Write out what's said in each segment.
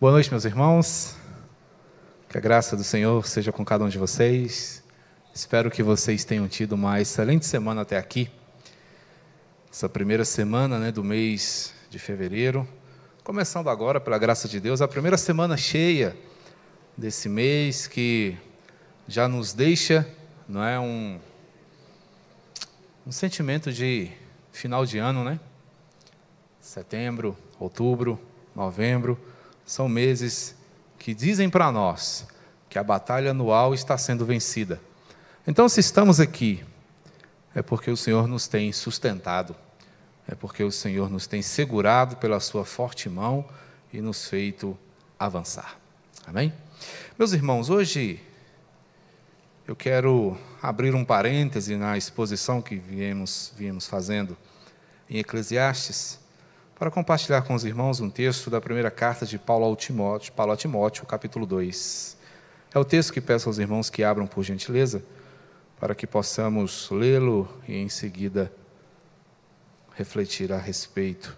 Boa noite, meus irmãos. Que a graça do Senhor seja com cada um de vocês. Espero que vocês tenham tido uma excelente semana até aqui. Essa primeira semana né, do mês de fevereiro. Começando agora, pela graça de Deus, a primeira semana cheia desse mês que já nos deixa não é, um, um sentimento de final de ano, né? Setembro, outubro, novembro são meses que dizem para nós que a batalha anual está sendo vencida. Então, se estamos aqui, é porque o Senhor nos tem sustentado, é porque o Senhor nos tem segurado pela sua forte mão e nos feito avançar. Amém? Meus irmãos, hoje eu quero abrir um parêntese na exposição que viemos, viemos fazendo em Eclesiastes para compartilhar com os irmãos um texto da primeira carta de Paulo Timóteo, Paulo a Timóteo, capítulo 2. É o texto que peço aos irmãos que abram por gentileza, para que possamos lê-lo e em seguida refletir a respeito.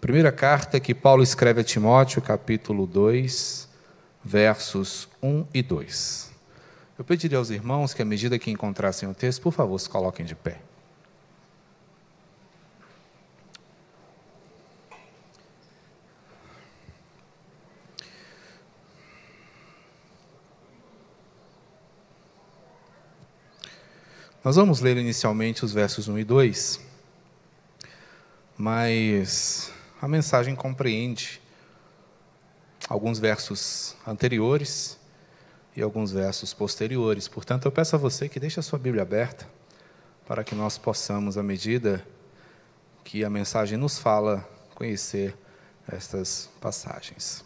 Primeira carta que Paulo escreve a Timóteo, capítulo 2, versos 1 e 2. Eu pediria aos irmãos que, à medida que encontrassem o texto, por favor, se coloquem de pé. Nós vamos ler inicialmente os versos 1 e 2, mas a mensagem compreende alguns versos anteriores e alguns versos posteriores. Portanto, eu peço a você que deixe a sua Bíblia aberta para que nós possamos, à medida que a mensagem nos fala, conhecer estas passagens.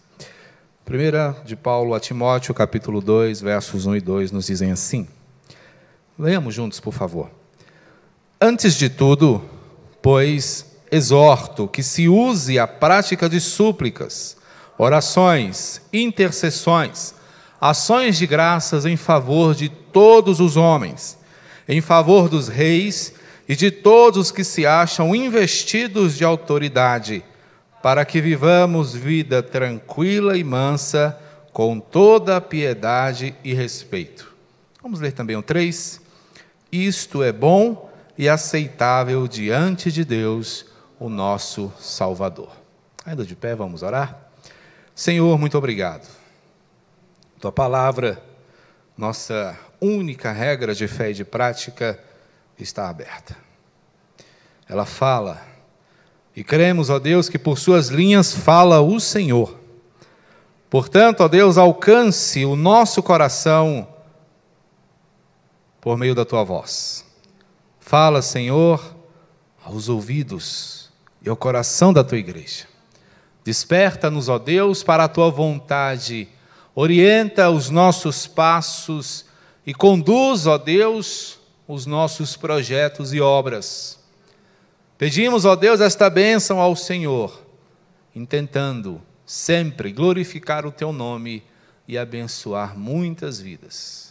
Primeira de Paulo a Timóteo, capítulo 2, versos 1 e 2, nos dizem assim: Leamos juntos, por favor. Antes de tudo, pois, exorto que se use a prática de súplicas, orações, intercessões, ações de graças em favor de todos os homens, em favor dos reis e de todos os que se acham investidos de autoridade, para que vivamos vida tranquila e mansa, com toda piedade e respeito. Vamos ler também o 3. Isto é bom e aceitável diante de Deus, o nosso Salvador. Ainda de pé, vamos orar? Senhor, muito obrigado. Tua palavra, nossa única regra de fé e de prática, está aberta. Ela fala, e cremos, ó Deus, que por suas linhas fala o Senhor. Portanto, ó Deus, alcance o nosso coração por meio da tua voz. Fala, Senhor, aos ouvidos e ao coração da tua igreja. Desperta-nos, ó Deus, para a tua vontade. Orienta os nossos passos e conduz, ó Deus, os nossos projetos e obras. Pedimos, ó Deus, esta bênção ao Senhor, intentando sempre glorificar o teu nome e abençoar muitas vidas.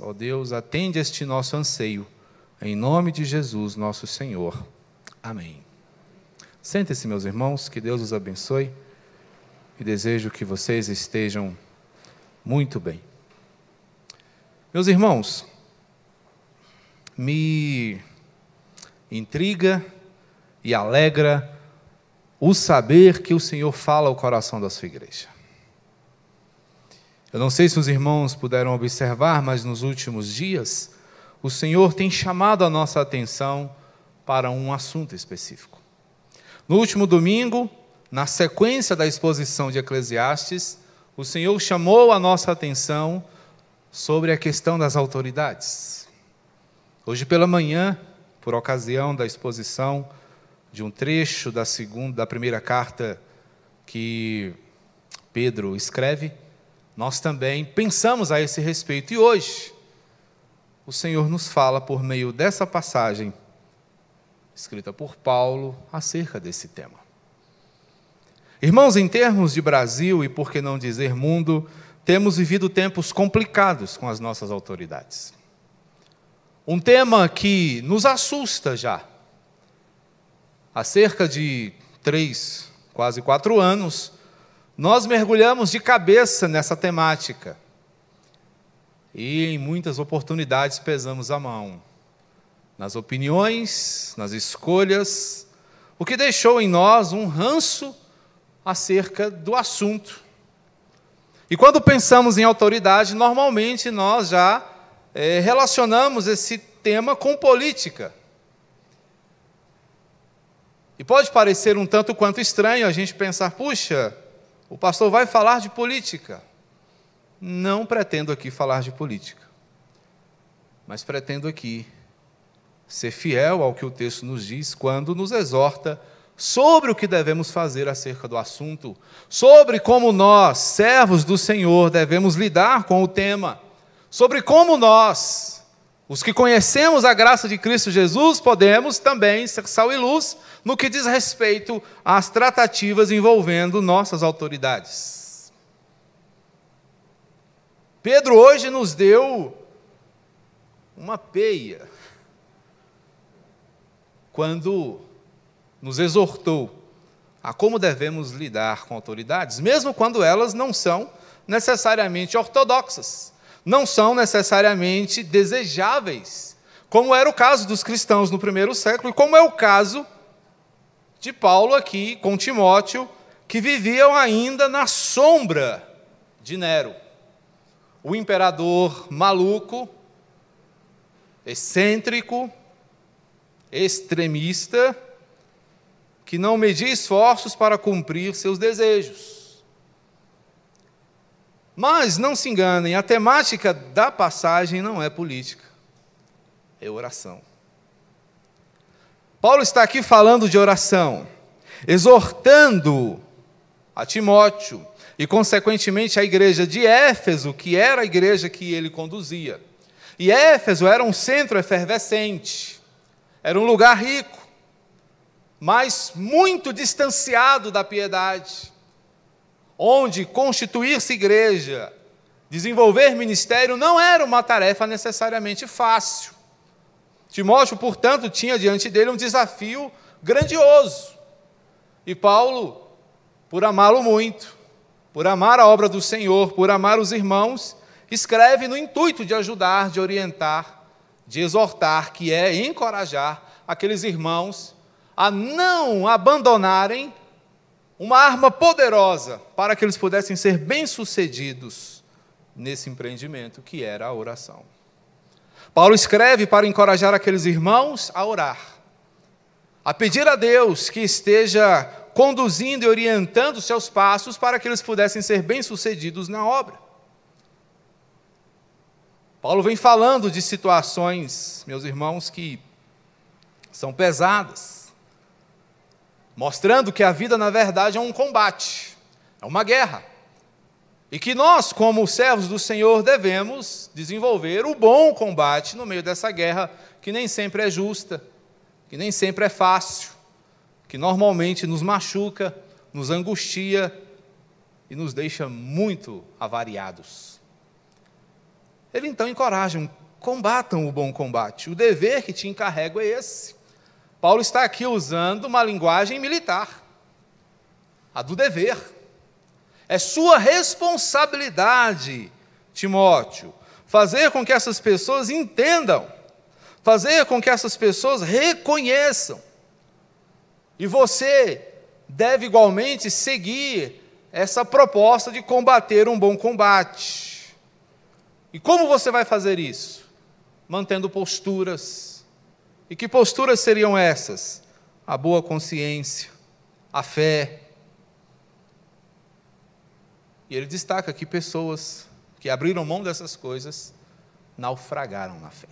Ó Deus, atende este nosso anseio, em nome de Jesus, nosso Senhor. Amém. Sentem-se, meus irmãos, que Deus os abençoe e desejo que vocês estejam muito bem. Meus irmãos, me intriga e alegra o saber que o Senhor fala ao coração da sua igreja. Eu não sei se os irmãos puderam observar, mas nos últimos dias, o Senhor tem chamado a nossa atenção para um assunto específico. No último domingo, na sequência da exposição de Eclesiastes, o Senhor chamou a nossa atenção sobre a questão das autoridades. Hoje pela manhã, por ocasião da exposição de um trecho da segunda, da primeira carta que Pedro escreve, nós também pensamos a esse respeito. E hoje, o Senhor nos fala por meio dessa passagem, escrita por Paulo, acerca desse tema. Irmãos, em termos de Brasil e por que não dizer mundo, temos vivido tempos complicados com as nossas autoridades. Um tema que nos assusta já. Há cerca de três, quase quatro anos, nós mergulhamos de cabeça nessa temática. E em muitas oportunidades pesamos a mão. Nas opiniões, nas escolhas, o que deixou em nós um ranço acerca do assunto. E quando pensamos em autoridade, normalmente nós já é, relacionamos esse tema com política. E pode parecer um tanto quanto estranho a gente pensar, puxa, o pastor vai falar de política. Não pretendo aqui falar de política, mas pretendo aqui ser fiel ao que o texto nos diz quando nos exorta sobre o que devemos fazer acerca do assunto, sobre como nós, servos do Senhor, devemos lidar com o tema, sobre como nós, os que conhecemos a graça de Cristo Jesus, podemos também ser sal e luz no que diz respeito às tratativas envolvendo nossas autoridades. Pedro hoje nos deu uma peia quando nos exortou a como devemos lidar com autoridades, mesmo quando elas não são necessariamente ortodoxas, não são necessariamente desejáveis, como era o caso dos cristãos no primeiro século e como é o caso de Paulo aqui com Timóteo, que viviam ainda na sombra de Nero, o imperador maluco, excêntrico, extremista, que não media esforços para cumprir seus desejos. Mas não se enganem, a temática da passagem não é política, é oração. Paulo está aqui falando de oração, exortando a Timóteo e, consequentemente, a igreja de Éfeso, que era a igreja que ele conduzia. E Éfeso era um centro efervescente, era um lugar rico, mas muito distanciado da piedade, onde constituir-se igreja, desenvolver ministério não era uma tarefa necessariamente fácil. Timóteo, portanto, tinha diante dele um desafio grandioso. E Paulo, por amá-lo muito, por amar a obra do Senhor, por amar os irmãos, escreve no intuito de ajudar, de orientar, de exortar, que é encorajar aqueles irmãos a não abandonarem uma arma poderosa para que eles pudessem ser bem-sucedidos nesse empreendimento que era a oração. Paulo escreve para encorajar aqueles irmãos a orar, a pedir a Deus que esteja conduzindo e orientando seus passos para que eles pudessem ser bem-sucedidos na obra. Paulo vem falando de situações, meus irmãos, que são pesadas, mostrando que a vida, na verdade, é um combate, é uma guerra. E que nós, como servos do Senhor, devemos desenvolver o bom combate no meio dessa guerra, que nem sempre é justa, que nem sempre é fácil, que normalmente nos machuca, nos angustia e nos deixa muito avariados. Ele então encoraja, combatam o bom combate. O dever que te encarrego é esse. Paulo está aqui usando uma linguagem militar, a do dever. É sua responsabilidade, Timóteo, fazer com que essas pessoas entendam, fazer com que essas pessoas reconheçam. E você deve igualmente seguir essa proposta de combater um bom combate. E como você vai fazer isso? Mantendo posturas. E que posturas seriam essas? A boa consciência, a fé, e ele destaca que pessoas que abriram mão dessas coisas naufragaram na fé.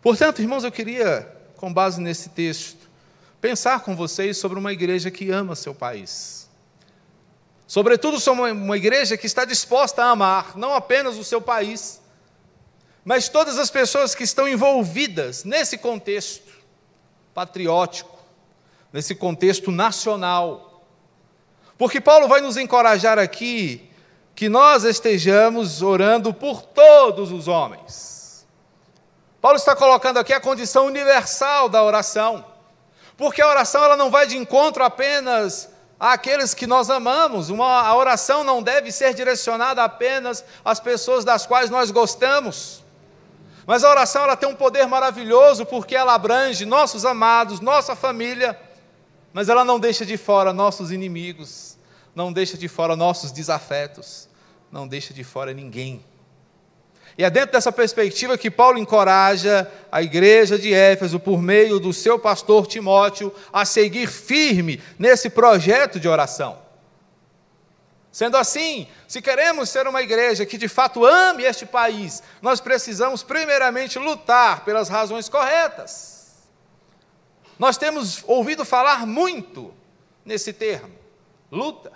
Portanto, irmãos, eu queria, com base nesse texto, pensar com vocês sobre uma igreja que ama seu país. Sobretudo sobre uma igreja que está disposta a amar não apenas o seu país, mas todas as pessoas que estão envolvidas nesse contexto patriótico, nesse contexto nacional porque Paulo vai nos encorajar aqui que nós estejamos orando por todos os homens. Paulo está colocando aqui a condição universal da oração. Porque a oração ela não vai de encontro apenas àqueles que nós amamos. Uma, a oração não deve ser direcionada apenas às pessoas das quais nós gostamos. Mas a oração ela tem um poder maravilhoso porque ela abrange nossos amados, nossa família, mas ela não deixa de fora nossos inimigos, não deixa de fora nossos desafetos, não deixa de fora ninguém. E é dentro dessa perspectiva que Paulo encoraja a igreja de Éfeso, por meio do seu pastor Timóteo, a seguir firme nesse projeto de oração. Sendo assim, se queremos ser uma igreja que de fato ame este país, nós precisamos, primeiramente, lutar pelas razões corretas. Nós temos ouvido falar muito nesse termo: luta.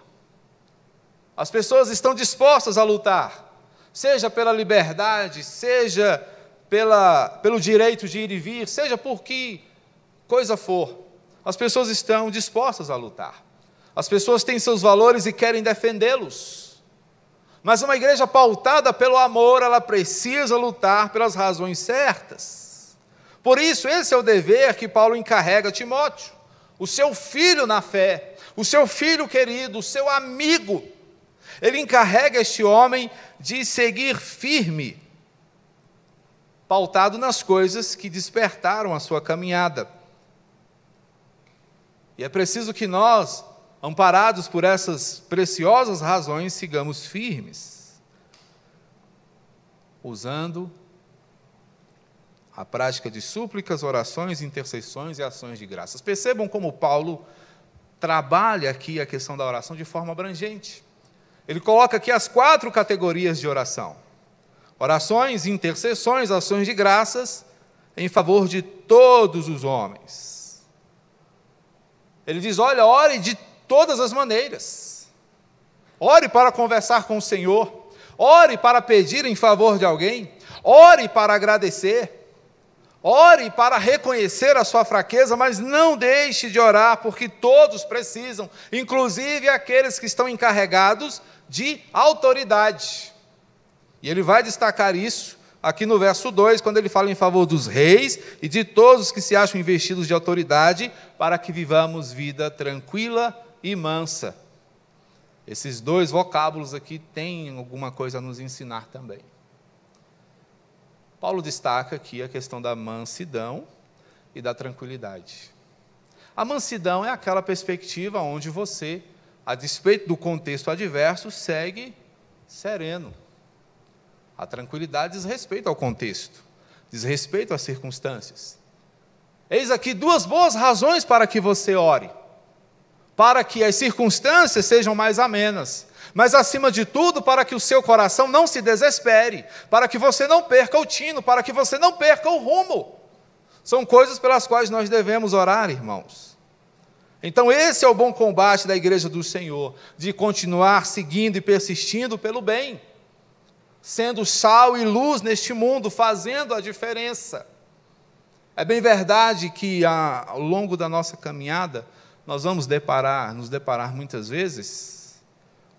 As pessoas estão dispostas a lutar seja pela liberdade, seja pela, pelo direito de ir e vir, seja por que coisa for, as pessoas estão dispostas a lutar. As pessoas têm seus valores e querem defendê-los. Mas uma igreja pautada pelo amor, ela precisa lutar pelas razões certas. Por isso, esse é o dever que Paulo encarrega a Timóteo, o seu filho na fé, o seu filho querido, o seu amigo ele encarrega este homem de seguir firme, pautado nas coisas que despertaram a sua caminhada. E é preciso que nós, amparados por essas preciosas razões, sigamos firmes, usando a prática de súplicas, orações, intercessões e ações de graças. Percebam como Paulo trabalha aqui a questão da oração de forma abrangente. Ele coloca aqui as quatro categorias de oração: orações, intercessões, ações de graças em favor de todos os homens. Ele diz: olha, ore de todas as maneiras. Ore para conversar com o Senhor, ore para pedir em favor de alguém, ore para agradecer. Ore para reconhecer a sua fraqueza, mas não deixe de orar, porque todos precisam, inclusive aqueles que estão encarregados de autoridade. E ele vai destacar isso aqui no verso 2, quando ele fala em favor dos reis e de todos os que se acham investidos de autoridade, para que vivamos vida tranquila e mansa. Esses dois vocábulos aqui têm alguma coisa a nos ensinar também. Paulo destaca aqui a questão da mansidão e da tranquilidade. A mansidão é aquela perspectiva onde você a despeito do contexto adverso, segue sereno. A tranquilidade diz respeito ao contexto, diz respeito às circunstâncias. Eis aqui duas boas razões para que você ore: para que as circunstâncias sejam mais amenas, mas acima de tudo, para que o seu coração não se desespere, para que você não perca o tino, para que você não perca o rumo. São coisas pelas quais nós devemos orar, irmãos. Então, esse é o bom combate da igreja do Senhor, de continuar seguindo e persistindo pelo bem, sendo sal e luz neste mundo, fazendo a diferença. É bem verdade que ao longo da nossa caminhada, nós vamos deparar, nos deparar muitas vezes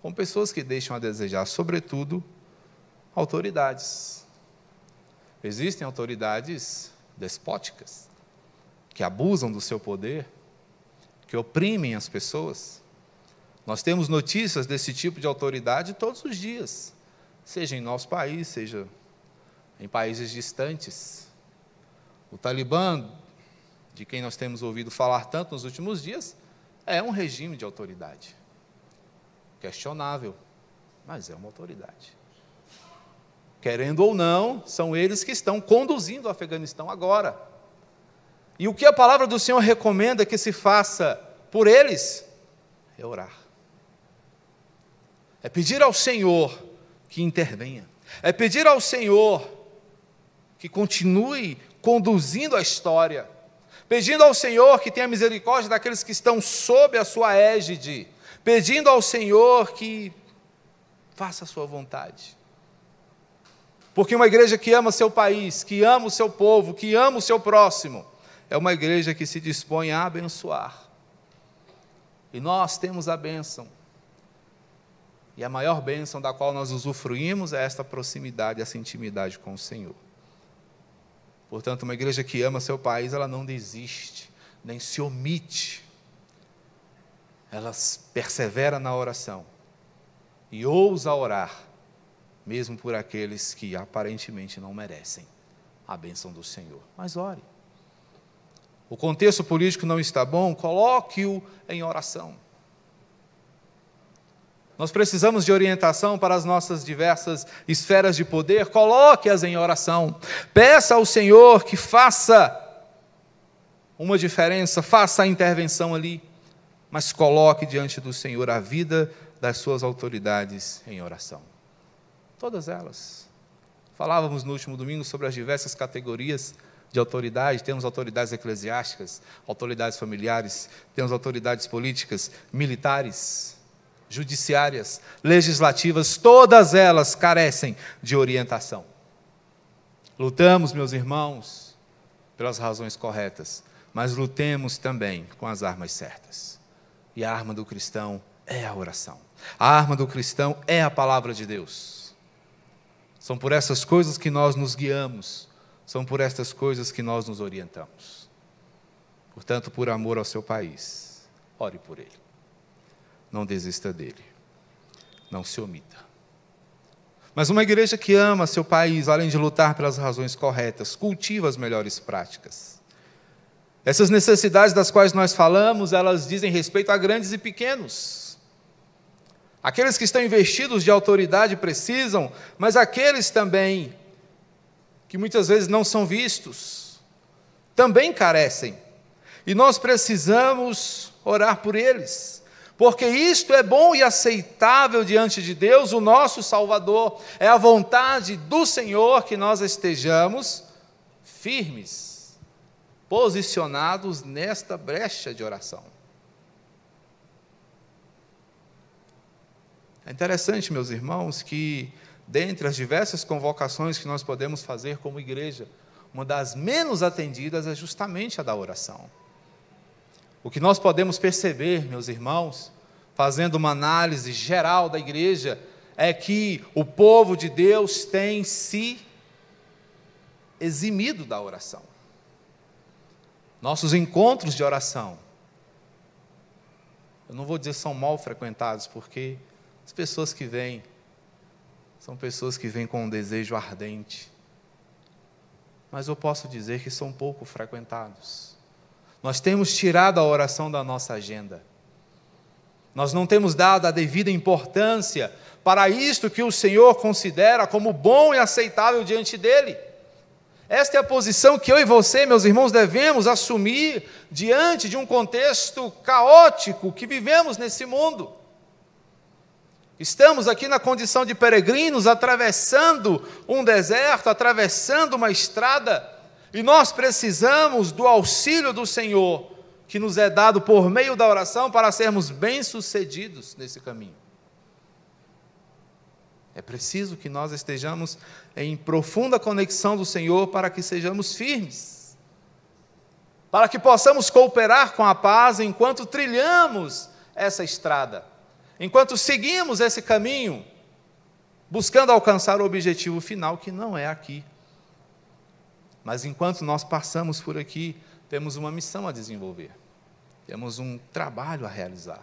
com pessoas que deixam a desejar, sobretudo autoridades. Existem autoridades despóticas que abusam do seu poder que oprimem as pessoas. Nós temos notícias desse tipo de autoridade todos os dias, seja em nosso país, seja em países distantes. O Talibã, de quem nós temos ouvido falar tanto nos últimos dias, é um regime de autoridade. Questionável, mas é uma autoridade. Querendo ou não, são eles que estão conduzindo o Afeganistão agora. E o que a palavra do Senhor recomenda que se faça por eles é orar. É pedir ao Senhor que intervenha. É pedir ao Senhor que continue conduzindo a história. Pedindo ao Senhor que tenha misericórdia daqueles que estão sob a sua égide. Pedindo ao Senhor que faça a sua vontade. Porque uma igreja que ama seu país, que ama o seu povo, que ama o seu próximo, é uma igreja que se dispõe a abençoar. E nós temos a bênção. E a maior bênção da qual nós usufruímos é esta proximidade, essa intimidade com o Senhor. Portanto, uma igreja que ama seu país, ela não desiste, nem se omite. elas persevera na oração e ousa orar, mesmo por aqueles que aparentemente não merecem a bênção do Senhor. Mas ore. O contexto político não está bom, coloque-o em oração. Nós precisamos de orientação para as nossas diversas esferas de poder, coloque-as em oração. Peça ao Senhor que faça uma diferença, faça a intervenção ali, mas coloque diante do Senhor a vida das suas autoridades em oração. Todas elas. Falávamos no último domingo sobre as diversas categorias de autoridade, temos autoridades eclesiásticas, autoridades familiares, temos autoridades políticas, militares, judiciárias, legislativas, todas elas carecem de orientação. Lutamos, meus irmãos, pelas razões corretas, mas lutemos também com as armas certas. E a arma do cristão é a oração. A arma do cristão é a palavra de Deus. São por essas coisas que nós nos guiamos, são por estas coisas que nós nos orientamos. Portanto, por amor ao seu país, ore por ele. Não desista dele. Não se omita. Mas uma igreja que ama seu país, além de lutar pelas razões corretas, cultiva as melhores práticas essas necessidades das quais nós falamos, elas dizem respeito a grandes e pequenos. Aqueles que estão investidos de autoridade precisam, mas aqueles também que muitas vezes não são vistos, também carecem. E nós precisamos orar por eles, porque isto é bom e aceitável diante de Deus, o nosso Salvador. É a vontade do Senhor que nós estejamos firmes posicionados nesta brecha de oração. É interessante, meus irmãos, que dentre as diversas convocações que nós podemos fazer como igreja, uma das menos atendidas é justamente a da oração. O que nós podemos perceber, meus irmãos, fazendo uma análise geral da igreja, é que o povo de Deus tem se eximido da oração nossos encontros de oração. Eu não vou dizer são mal frequentados, porque as pessoas que vêm são pessoas que vêm com um desejo ardente. Mas eu posso dizer que são pouco frequentados. Nós temos tirado a oração da nossa agenda. Nós não temos dado a devida importância para isto que o Senhor considera como bom e aceitável diante dele. Esta é a posição que eu e você, meus irmãos, devemos assumir diante de um contexto caótico que vivemos nesse mundo. Estamos aqui na condição de peregrinos, atravessando um deserto, atravessando uma estrada, e nós precisamos do auxílio do Senhor, que nos é dado por meio da oração para sermos bem-sucedidos nesse caminho. É preciso que nós estejamos em profunda conexão do Senhor para que sejamos firmes, para que possamos cooperar com a paz enquanto trilhamos essa estrada, enquanto seguimos esse caminho, buscando alcançar o objetivo final que não é aqui. Mas enquanto nós passamos por aqui, temos uma missão a desenvolver, temos um trabalho a realizar,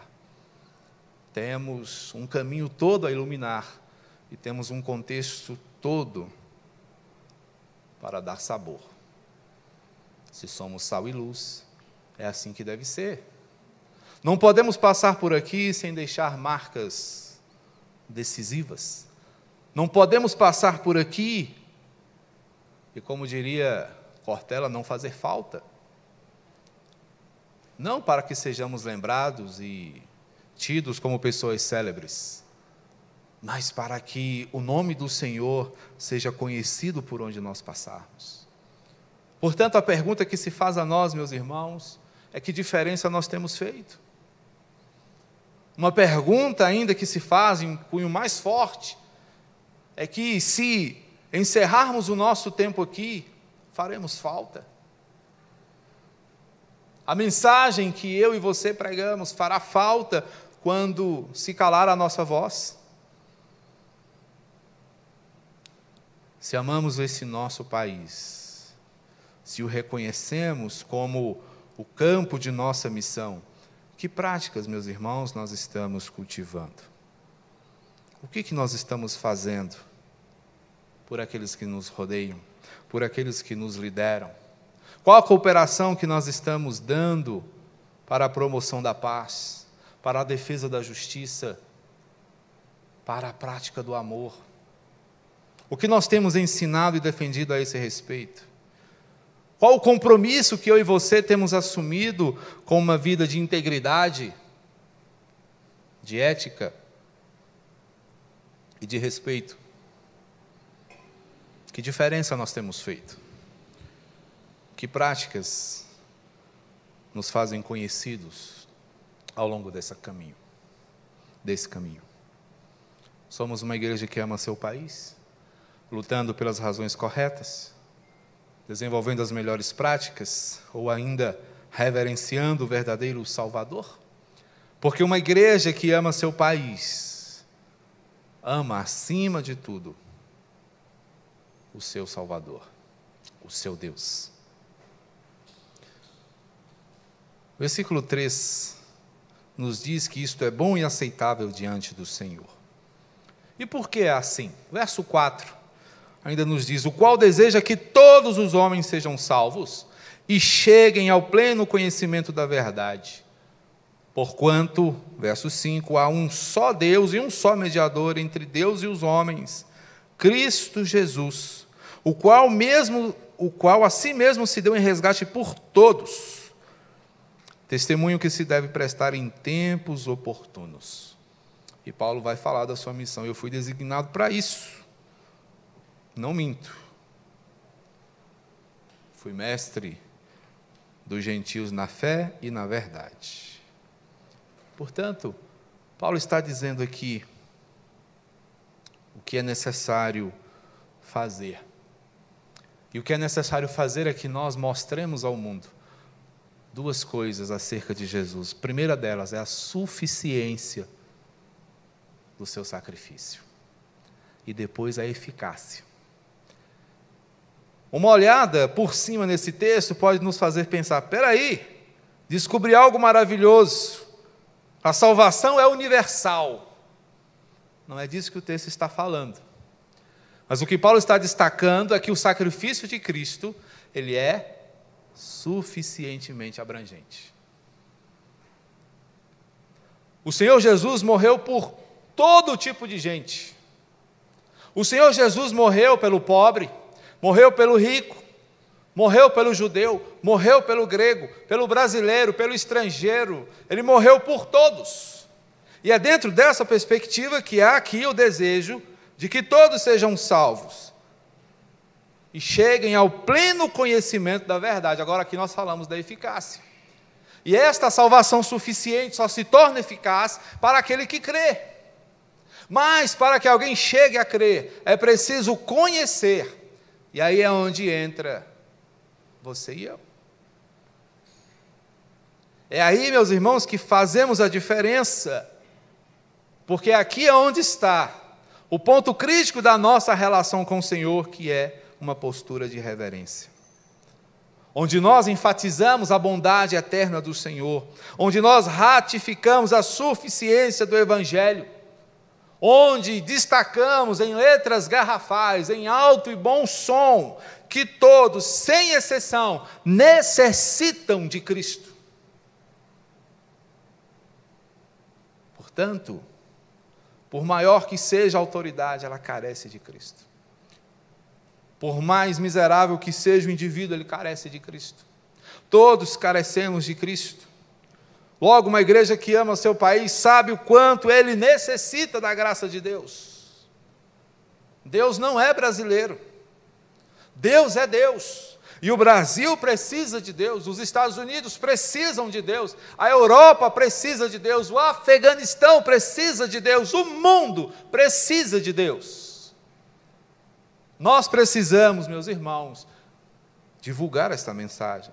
temos um caminho todo a iluminar e temos um contexto todo para dar sabor. Se somos sal e luz, é assim que deve ser. Não podemos passar por aqui sem deixar marcas decisivas. Não podemos passar por aqui e, como diria Cortella, não fazer falta. Não para que sejamos lembrados e tidos como pessoas célebres, mas para que o nome do Senhor seja conhecido por onde nós passarmos. Portanto, a pergunta que se faz a nós, meus irmãos, é que diferença nós temos feito? Uma pergunta ainda que se faz em cunho mais forte é que se encerrarmos o nosso tempo aqui, faremos falta. A mensagem que eu e você pregamos fará falta quando se calar a nossa voz. se amamos esse nosso país, se o reconhecemos como o campo de nossa missão, Que práticas, meus irmãos, nós estamos cultivando? O que, que nós estamos fazendo por aqueles que nos rodeiam, por aqueles que nos lideram? Qual a cooperação que nós estamos dando para a promoção da paz, para a defesa da justiça, para a prática do amor? O que nós temos ensinado e defendido a esse respeito? Qual o compromisso que eu e você temos assumido com uma vida de integridade, de ética e de respeito? Que diferença nós temos feito? Que práticas nos fazem conhecidos ao longo desse caminho? Desse caminho. Somos uma igreja que ama seu país, lutando pelas razões corretas, desenvolvendo as melhores práticas ou ainda reverenciando o verdadeiro Salvador? Porque uma igreja que ama seu país, ama acima de tudo o seu Salvador, o seu Deus. Versículo 3 nos diz que isto é bom e aceitável diante do Senhor. E por que é assim? Verso 4 ainda nos diz: o qual deseja que todos os homens sejam salvos e cheguem ao pleno conhecimento da verdade. Porquanto, verso 5, há um só Deus e um só mediador entre Deus e os homens, Cristo Jesus, o qual mesmo, o qual a si mesmo se deu em resgate por todos. Testemunho que se deve prestar em tempos oportunos. E Paulo vai falar da sua missão. Eu fui designado para isso não minto. Fui mestre dos gentios na fé e na verdade. Portanto, Paulo está dizendo aqui que é necessário fazer. E o que é necessário fazer é que nós mostremos ao mundo duas coisas acerca de Jesus. A primeira delas é a suficiência do seu sacrifício, e depois a eficácia. Uma olhada por cima nesse texto pode nos fazer pensar: peraí, descobri algo maravilhoso. A salvação é universal. Não é disso que o texto está falando. Mas o que Paulo está destacando é que o sacrifício de Cristo, ele é suficientemente abrangente. O Senhor Jesus morreu por todo tipo de gente. O Senhor Jesus morreu pelo pobre, morreu pelo rico, morreu pelo judeu, morreu pelo grego, pelo brasileiro, pelo estrangeiro, ele morreu por todos. E é dentro dessa perspectiva que há aqui o desejo de que todos sejam salvos e cheguem ao pleno conhecimento da verdade. Agora aqui nós falamos da eficácia. E esta salvação suficiente só se torna eficaz para aquele que crê. Mas para que alguém chegue a crer, é preciso conhecer e aí é onde entra você e eu. É aí, meus irmãos, que fazemos a diferença, porque aqui é onde está o ponto crítico da nossa relação com o Senhor, que é uma postura de reverência. Onde nós enfatizamos a bondade eterna do Senhor, onde nós ratificamos a suficiência do Evangelho onde destacamos em letras garrafais, em alto e bom som, que todos, sem exceção, necessitam de Cristo. Portanto, por maior que seja a autoridade, ela carece de Cristo. Por mais miserável que seja o indivíduo, ele carece de Cristo. Todos carecemos de Cristo. Logo, uma igreja que ama seu país sabe o quanto ele necessita da graça de Deus. Deus não é brasileiro. Deus é Deus. E o Brasil precisa de Deus, os Estados Unidos precisam de Deus, a Europa precisa de Deus, o Afeganistão precisa de Deus, o mundo precisa de Deus. Nós precisamos, meus irmãos, divulgar esta mensagem.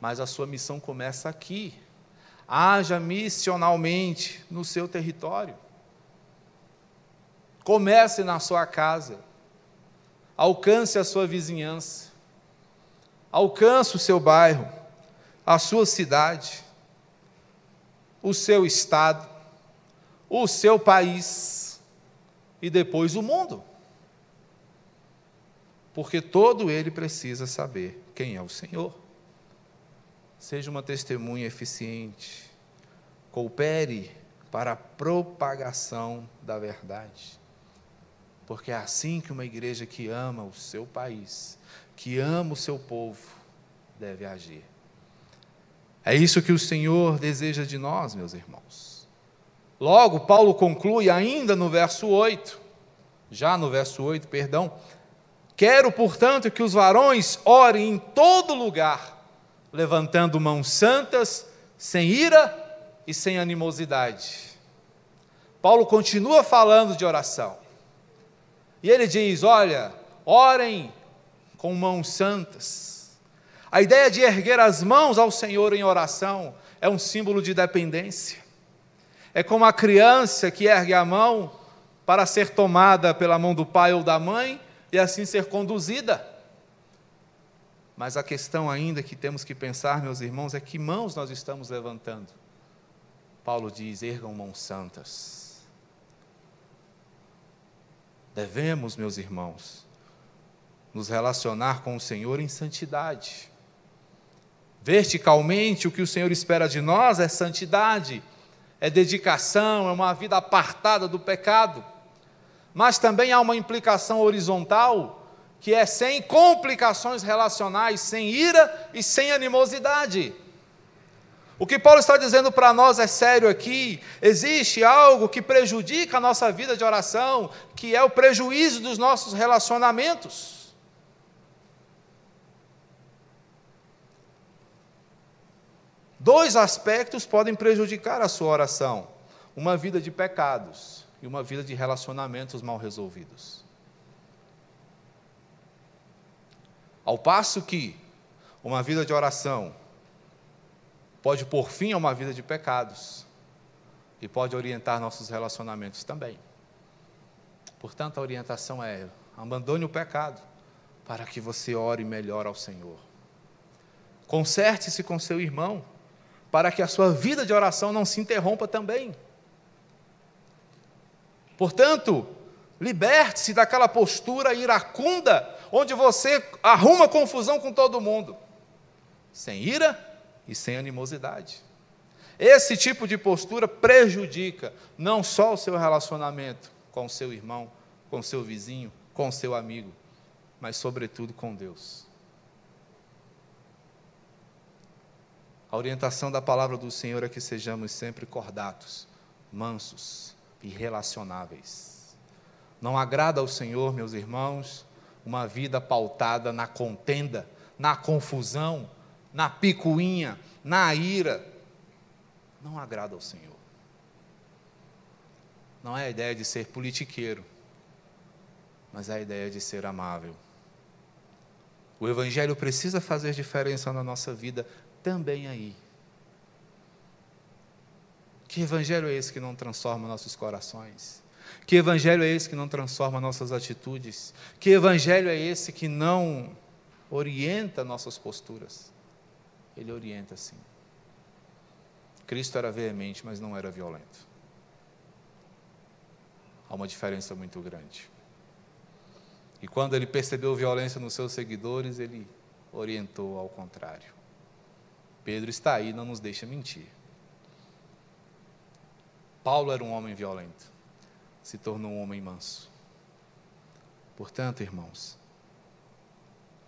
Mas a sua missão começa aqui. Haja missionalmente no seu território. Comece na sua casa. Alcance a sua vizinhança. Alcance o seu bairro. a sua cidade, o seu estado, o seu país e depois o mundo. Porque todo ele precisa saber quem é o Senhor. Seja uma testemunha eficiente, coopere para a propagação da verdade. Porque é assim que uma igreja que ama o seu país, que ama o seu povo, deve agir. É isso que o Senhor deseja de nós, meus irmãos. Logo, Paulo conclui ainda no verso 8, já no verso 8, perdão. Quero, portanto, que os varões orem em todo lugar, levantando mãos santas, sem ira e sem animosidade. Paulo continua falando de oração. E ele diz: Olha, orem com mãos santas a ideia de erguer as mãos ao Senhor em oração é um símbolo de dependência. É como a criança que ergue a mão para ser tomada pela mão do pai ou da mãe e assim ser conduzida. Mas a questão ainda que temos que pensar, meus irmãos, é que mãos nós estamos levantando. Paulo diz: ergam mãos santas. Devemos, meus irmãos, nos relacionar com o Senhor em santidade. Verticalmente, o que o Senhor espera de nós é santidade, é dedicação, é uma vida apartada do pecado. Mas também há uma implicação horizontal, que é sem complicações relacionais, sem ira e sem animosidade. O que Paulo está dizendo para nós é sério aqui. Existe algo que prejudica a nossa vida de oração, que é o prejuízo dos nossos relacionamentos. Dois aspectos podem prejudicar a sua oração: uma vida de pecados e uma vida de relacionamentos mal resolvidos. Ao passo que uma vida de oração pode pôr fim a uma vida de pecados e pode orientar nossos relacionamentos também. Portanto, a orientação é: abandone o pecado para que você ore melhor ao Senhor. Conserte-se com seu irmão para que a sua vida de oração não se interrompa também. Portanto, liberte-se daquela postura iracunda, onde você arruma confusão com todo mundo, sem ira e sem animosidade. Esse tipo de postura prejudica não só o seu relacionamento com o seu irmão, com o seu vizinho, com o seu amigo, mas, sobretudo, com Deus. A orientação da palavra do Senhor é que sejamos sempre cordatos, mansos e relacionáveis. Não agrada ao Senhor, meus irmãos, uma vida pautada na contenda, na confusão, na picuinha, na ira. Não agrada ao Senhor. Não é a ideia de ser politiqueiro, mas é a ideia de ser amável. O Evangelho precisa fazer diferença na nossa vida também aí. Que evangelho é esse que não transforma nossos corações? Que evangelho é esse que não transforma nossas atitudes? Que evangelho é esse que não orienta nossas posturas? Ele orienta sim. Cristo era veemente, mas não era violento. Há uma diferença muito grande. E quando ele percebeu violência nos seus seguidores, ele orientou ao contrário. Pedro está aí, não nos deixa mentir. Paulo era um homem violento, se tornou um homem manso. Portanto, irmãos,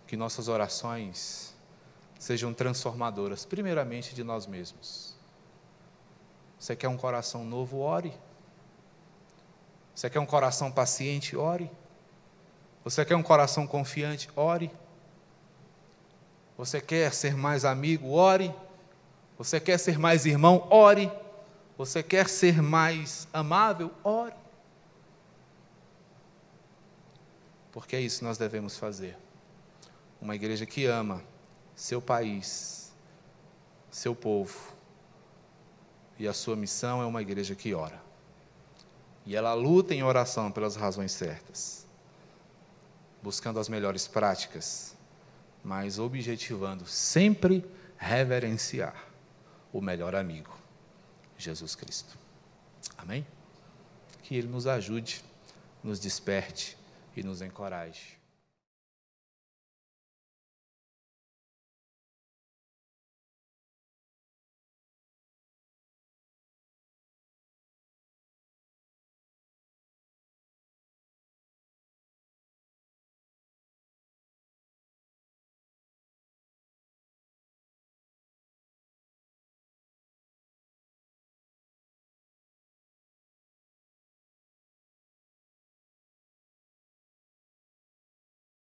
que nossas orações sejam transformadoras, primeiramente de nós mesmos. Você quer um coração novo? Ore. Você quer um coração paciente? Ore. Você quer um coração confiante? Ore. Você quer ser mais amigo? Ore. Você quer ser mais irmão? Ore. Você quer ser mais amável? Ore. Porque é isso que nós devemos fazer. Uma igreja que ama seu país, seu povo. E a sua missão é uma igreja que ora. E ela luta em oração pelas razões certas, buscando as melhores práticas mas objetivando sempre reverenciar o melhor amigo, Jesus Cristo. Amém? Que Ele nos ajude, nos desperte e nos encoraje.